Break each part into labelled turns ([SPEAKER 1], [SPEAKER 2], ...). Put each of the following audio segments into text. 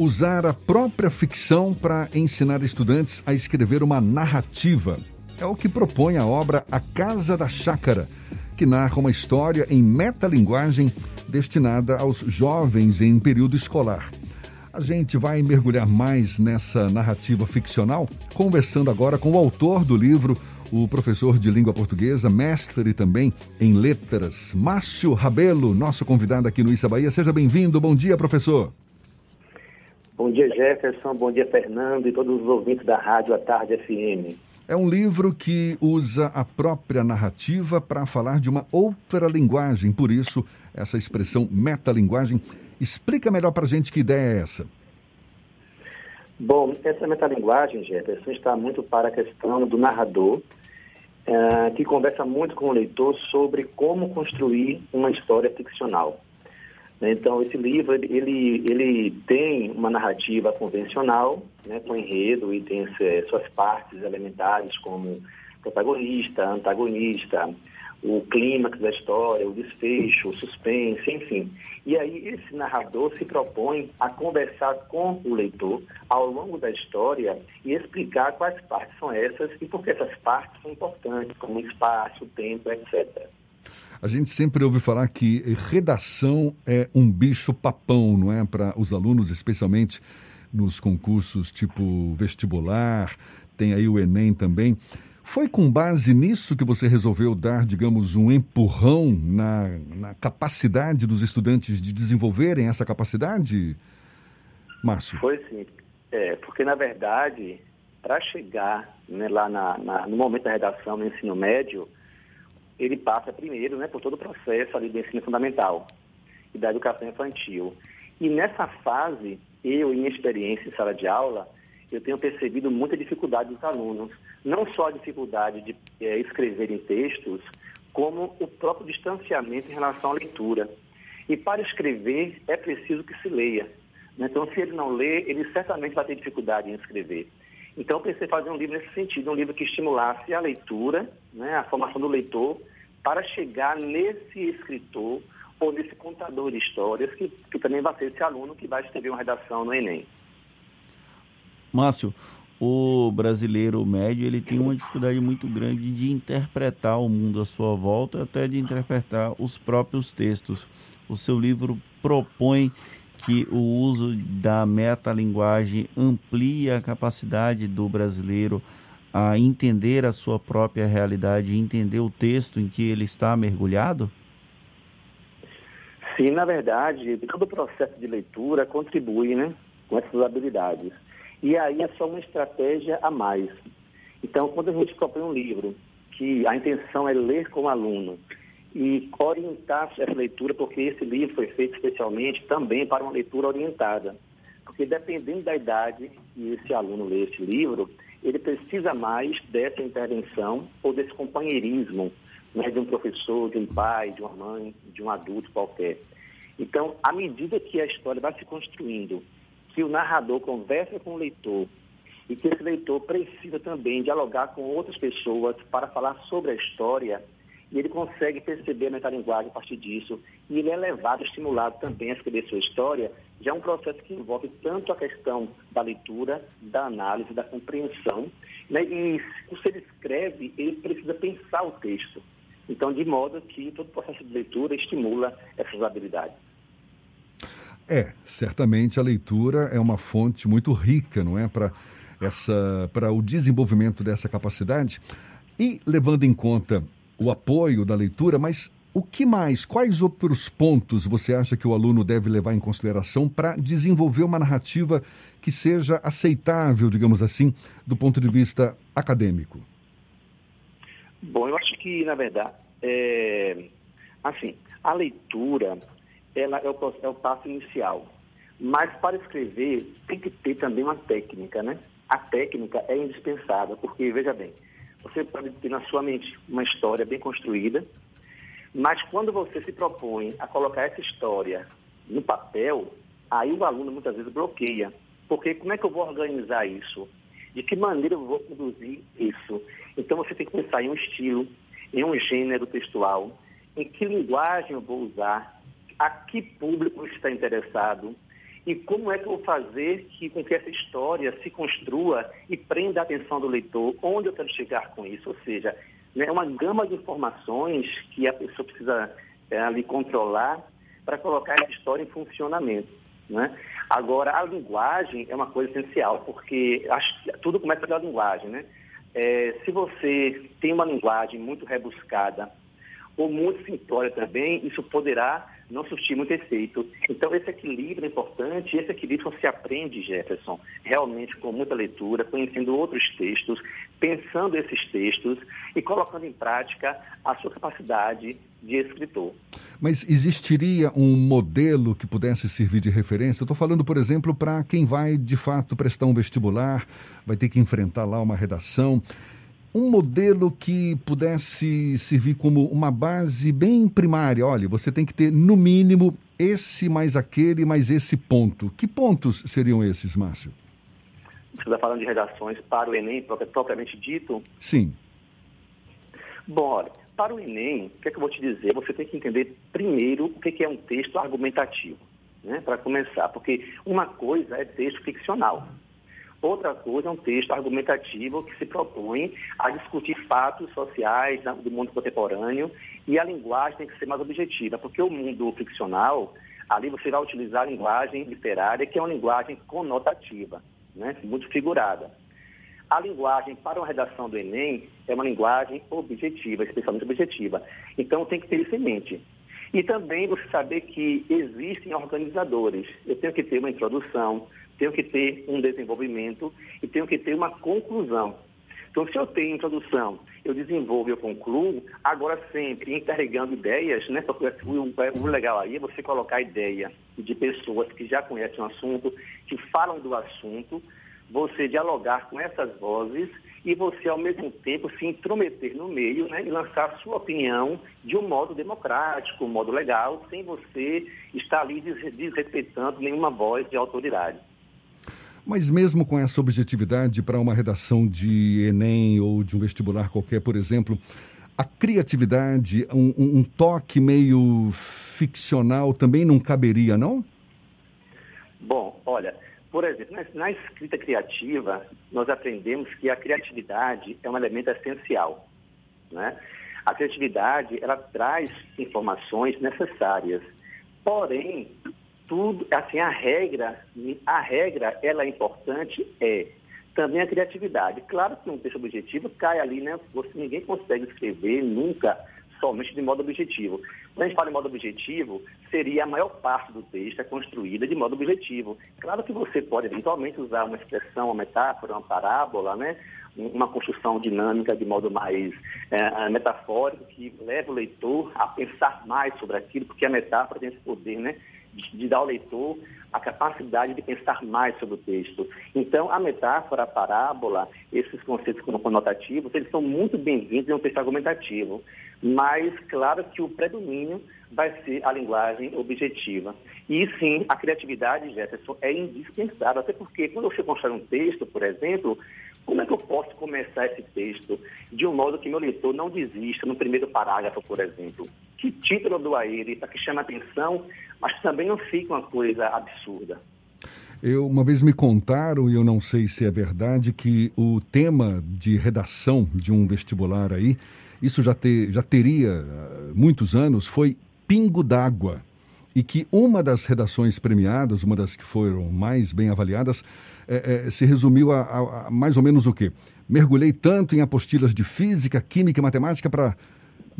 [SPEAKER 1] Usar a própria ficção para ensinar estudantes a escrever uma narrativa. É o que propõe a obra A Casa da Chácara, que narra uma história em metalinguagem destinada aos jovens em período escolar. A gente vai mergulhar mais nessa narrativa ficcional, conversando agora com o autor do livro, o professor de língua portuguesa, mestre também em letras, Márcio Rabelo, nosso convidado aqui no Issa Bahia. Seja bem-vindo. Bom dia, professor.
[SPEAKER 2] Bom dia, Jefferson. Bom dia, Fernando e todos os ouvintes da Rádio à Tarde FM.
[SPEAKER 1] É um livro que usa a própria narrativa para falar de uma outra linguagem, por isso, essa expressão metalinguagem. Explica melhor para a gente que ideia é essa.
[SPEAKER 2] Bom, essa metalinguagem, Jefferson, está muito para a questão do narrador, uh, que conversa muito com o leitor sobre como construir uma história ficcional. Então, esse livro, ele, ele tem uma narrativa convencional, né, com enredo e tem suas partes elementares como protagonista, antagonista, o clímax da história, o desfecho, o suspense, enfim. E aí esse narrador se propõe a conversar com o leitor ao longo da história e explicar quais partes são essas e por que essas partes são importantes, como espaço, tempo, etc.
[SPEAKER 1] A gente sempre ouve falar que redação é um bicho papão, não é? Para os alunos, especialmente nos concursos tipo vestibular, tem aí o Enem também. Foi com base nisso que você resolveu dar, digamos, um empurrão na, na capacidade dos estudantes de desenvolverem essa capacidade, Márcio?
[SPEAKER 2] Foi sim. É, porque, na verdade, para chegar né, lá na, na, no momento da redação no ensino médio, ele passa primeiro né, por todo o processo ali do ensino fundamental e da educação infantil. E nessa fase, eu, em minha experiência em sala de aula, eu tenho percebido muita dificuldade dos alunos. Não só a dificuldade de é, escrever em textos, como o próprio distanciamento em relação à leitura. E para escrever é preciso que se leia. Né? Então, se ele não lê, ele certamente vai ter dificuldade em escrever. Então, eu pensei em fazer um livro nesse sentido, um livro que estimulasse a leitura, né, a formação do leitor, para chegar nesse escritor ou nesse contador de histórias, que, que também vai ser esse aluno que vai escrever uma redação no Enem.
[SPEAKER 3] Márcio, o brasileiro médio ele tem uma dificuldade muito grande de interpretar o mundo à sua volta, até de interpretar os próprios textos. O seu livro propõe que o uso da metalinguagem amplia a capacidade do brasileiro a entender a sua própria realidade, entender o texto em que ele está mergulhado?
[SPEAKER 2] Sim, na verdade, todo o processo de leitura contribui né, com essas habilidades. E aí é só uma estratégia a mais. Então, quando a gente propõe um livro, que a intenção é ler com o aluno e orientar essa leitura, porque esse livro foi feito especialmente também para uma leitura orientada. Porque dependendo da idade que esse aluno lê esse livro, ele precisa mais dessa intervenção ou desse companheirismo né, de um professor, de um pai, de uma mãe, de um adulto qualquer. Então, à medida que a história vai se construindo, que o narrador conversa com o leitor e que esse leitor precisa também dialogar com outras pessoas para falar sobre a história, e ele consegue perceber a metalinguagem a partir disso, e ele é levado, estimulado também a escrever sua história, já é um processo que envolve tanto a questão da leitura, da análise, da compreensão, né? e se ele escreve, ele precisa pensar o texto. Então, de modo que todo o processo de leitura estimula essas habilidades.
[SPEAKER 1] É, certamente a leitura é uma fonte muito rica, não é, para essa para o desenvolvimento dessa capacidade. E levando em conta o apoio da leitura, mas o que mais? Quais outros pontos você acha que o aluno deve levar em consideração para desenvolver uma narrativa que seja aceitável, digamos assim, do ponto de vista acadêmico?
[SPEAKER 2] Bom, eu acho que, na verdade, é, assim, a leitura ela é o, é o passo inicial. Mas para escrever tem que ter também uma técnica, né? A técnica é indispensável, porque, veja bem, você pode ter na sua mente uma história bem construída, mas quando você se propõe a colocar essa história no papel, aí o aluno muitas vezes bloqueia. Porque como é que eu vou organizar isso? De que maneira eu vou conduzir isso? Então você tem que pensar em um estilo, em um gênero textual, em que linguagem eu vou usar, a que público está interessado. E como é que eu vou fazer que, com que essa história se construa e prenda a atenção do leitor? Onde eu quero chegar com isso? Ou seja, né, uma gama de informações que a pessoa precisa é, ali controlar para colocar essa história em funcionamento. Né? Agora, a linguagem é uma coisa essencial, porque acho, tudo começa pela linguagem. Né? É, se você tem uma linguagem muito rebuscada ou muito simplória também, isso poderá não surtir muito efeito. Então, esse equilíbrio é importante, esse equilíbrio se aprende, Jefferson, realmente com muita leitura, conhecendo outros textos, pensando esses textos e colocando em prática a sua capacidade de escritor.
[SPEAKER 1] Mas existiria um modelo que pudesse servir de referência? Estou falando, por exemplo, para quem vai de fato prestar um vestibular, vai ter que enfrentar lá uma redação um modelo que pudesse servir como uma base bem primária. Olha, você tem que ter, no mínimo, esse mais aquele mais esse ponto. Que pontos seriam esses, Márcio?
[SPEAKER 2] Você está falando de redações para o Enem, propriamente dito?
[SPEAKER 1] Sim.
[SPEAKER 2] Bom, olha, para o Enem, o que é que eu vou te dizer? Você tem que entender primeiro o que é um texto argumentativo, né? para começar. Porque uma coisa é texto ficcional. Outra coisa é um texto argumentativo que se propõe a discutir fatos sociais do mundo contemporâneo e a linguagem tem que ser mais objetiva, porque o mundo ficcional, ali você vai utilizar a linguagem literária, que é uma linguagem conotativa, né, muito figurada. A linguagem para uma redação do Enem é uma linguagem objetiva, especialmente objetiva. Então tem que ter isso em mente. E também você saber que existem organizadores. Eu tenho que ter uma introdução, tenho que ter um desenvolvimento e tenho que ter uma conclusão. Então, se eu tenho introdução, eu desenvolvo, eu concluo, agora sempre interligando ideias, né? O, o legal aí é você colocar ideia de pessoas que já conhecem o assunto, que falam do assunto, você dialogar com essas vozes e você, ao mesmo tempo, se intrometer no meio né, e lançar a sua opinião de um modo democrático, um modo legal, sem você estar ali desrespeitando nenhuma voz de autoridade.
[SPEAKER 1] Mas mesmo com essa objetividade para uma redação de Enem ou de um vestibular qualquer, por exemplo, a criatividade, um, um toque meio ficcional também não caberia, não?
[SPEAKER 2] Bom, olha, por exemplo, na, escrita criativa, nós aprendemos que a criatividade é um elemento essencial. Né? A criatividade, ela traz informações necessárias. Porém, tudo, assim, a regra, a regra, ela é importante, é também a criatividade. Claro que um texto objetivo cai ali, né? Você, ninguém consegue escrever nunca somente de modo objetivo. Quando a gente fala de modo objetivo, seria a maior parte do texto é construída de modo objetivo. Claro que você pode eventualmente usar uma expressão, uma metáfora, uma parábola, né? uma construção dinâmica de modo mais é, metafórico, que leva o leitor a pensar mais sobre aquilo, porque a metáfora tem esse poder, né? De dar ao leitor a capacidade de pensar mais sobre o texto. Então, a metáfora, a parábola, esses conceitos conotativos, eles são muito bem-vindos em um texto argumentativo. Mas, claro que o predomínio vai ser a linguagem objetiva. E, sim, a criatividade, Jefferson, é indispensável. Até porque, quando você constrói um texto, por exemplo, como é que eu posso começar esse texto de um modo que meu leitor não desista no primeiro parágrafo, por exemplo? Que título do a ele para que chame atenção, mas também não fique uma coisa absurda.
[SPEAKER 1] Eu, uma vez me contaram, e eu não sei se é verdade, que o tema de redação de um vestibular aí, isso já, já teria uh, muitos anos, foi Pingo d'Água e que uma das redações premiadas, uma das que foram mais bem avaliadas, é, é, se resumiu a, a, a, mais ou menos o quê? Mergulhei tanto em apostilas de física, química e matemática para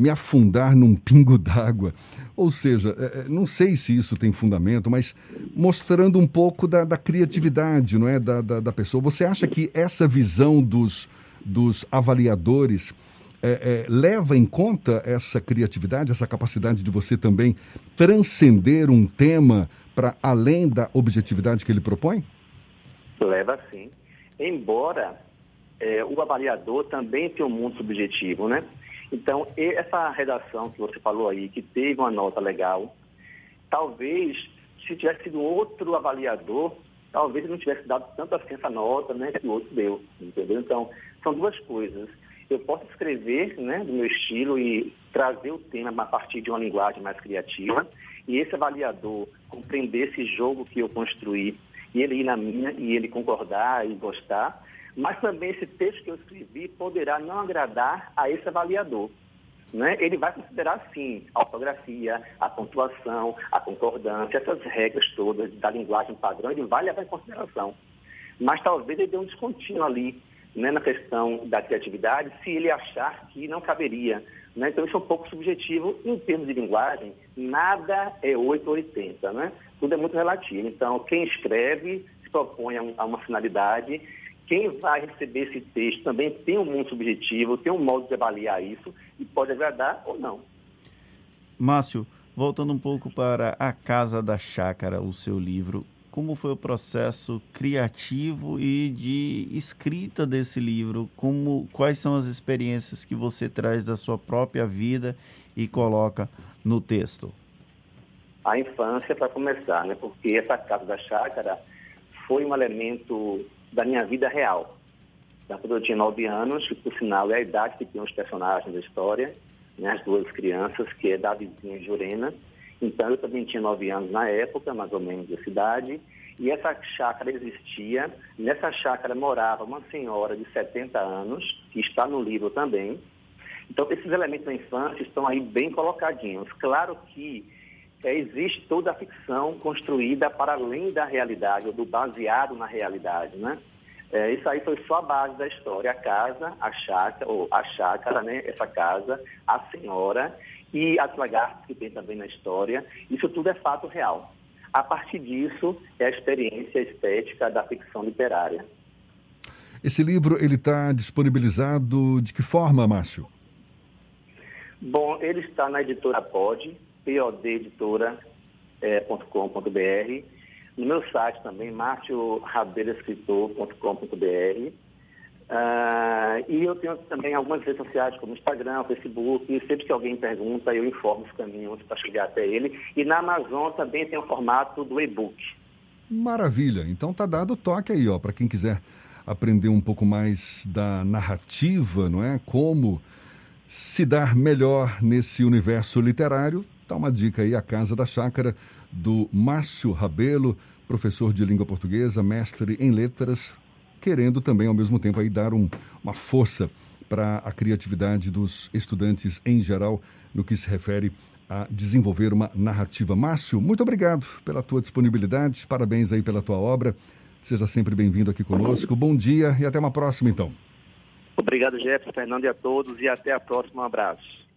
[SPEAKER 1] me afundar num pingo d'água. Ou seja, é, é, não sei se isso tem fundamento, mas mostrando um pouco da, da criatividade não é? Da, da, da, pessoa. Você acha que essa visão dos, dos avaliadores é, é, leva em conta essa criatividade, essa capacidade de você também transcender um tema para além da objetividade que ele propõe?
[SPEAKER 2] Leva sim. Embora é, o avaliador também tenha um mundo subjetivo, né? Então, essa redação que você falou aí, que teve uma nota legal, talvez, se tivesse sido outro avaliador, talvez não tivesse dado tanto assim essa nota, né, que o outro deu, entendeu? Então, são duas coisas eu posso escrever né, do meu estilo e trazer o tema a partir de uma linguagem mais criativa e esse avaliador compreender esse jogo que eu construí, e ele ir na minha e ele concordar e gostar, mas também esse texto que eu escrevi poderá não agradar a esse avaliador. Né? Ele vai considerar, sim, a ortografia, a pontuação, a concordância, essas regras todas da linguagem padrão, ele vai levar em consideração. Mas talvez ele dê um descontínuo ali né, na questão da criatividade, se ele achar que não caberia. Né? Então, isso é um pouco subjetivo. Em termos de linguagem, nada é 8 ou 80, né? Tudo é muito relativo. Então, quem escreve se propõe a uma finalidade quem vai receber esse texto também tem um mundo subjetivo, tem um modo de avaliar isso e pode agradar ou não.
[SPEAKER 3] Márcio, voltando um pouco para A Casa da Chácara, o seu livro, como foi o processo criativo e de escrita desse livro? Como, quais são as experiências que você traz da sua própria vida e coloca no texto?
[SPEAKER 2] A infância, para começar, né? porque essa Casa da Chácara foi um elemento da minha vida real. Então, quando eu tinha nove anos, que por sinal é a idade que tinham os personagens da história, né, as duas crianças, que é Davizinha e Jurena. Então eu também tinha nove anos na época, mais ou menos de cidade, e essa chácara existia. Nessa chácara morava uma senhora de 70 anos, que está no livro também. Então esses elementos da infância estão aí bem colocadinhos. Claro que é, existe toda a ficção construída para além da realidade, ou do baseado na realidade, né? É, isso aí foi só a base da história, a casa, a chácara, ou a chácara, né? Essa casa, a senhora e as lagartas que tem também na história. Isso tudo é fato real. A partir disso é a experiência estética da ficção literária.
[SPEAKER 1] Esse livro ele está disponibilizado de que forma, Márcio?
[SPEAKER 2] Bom, ele está na editora Pod, podeditora.com.br. No meu site também, martiorabeiraescritor.com.br. Uh, ah, e eu tenho também algumas redes sociais, como Instagram, Facebook, e sempre que alguém pergunta, eu informo os caminhos para chegar até ele. E na Amazon também tem o formato do e-book.
[SPEAKER 1] Maravilha! Então tá dado o toque aí, ó, para quem quiser aprender um pouco mais da narrativa, não é? Como se dar melhor nesse universo literário, Tá uma dica aí, a Casa da Chácara, do Márcio Rabelo, professor de língua portuguesa, mestre em letras, querendo também, ao mesmo tempo, aí dar um, uma força para a criatividade dos estudantes em geral, no que se refere a desenvolver uma narrativa. Márcio, muito obrigado pela tua disponibilidade, parabéns aí pela tua obra. Seja sempre bem-vindo aqui conosco. Bom dia e até uma próxima, então.
[SPEAKER 2] Obrigado, Jefferson, Fernando e a todos, e até a próxima. Um abraço.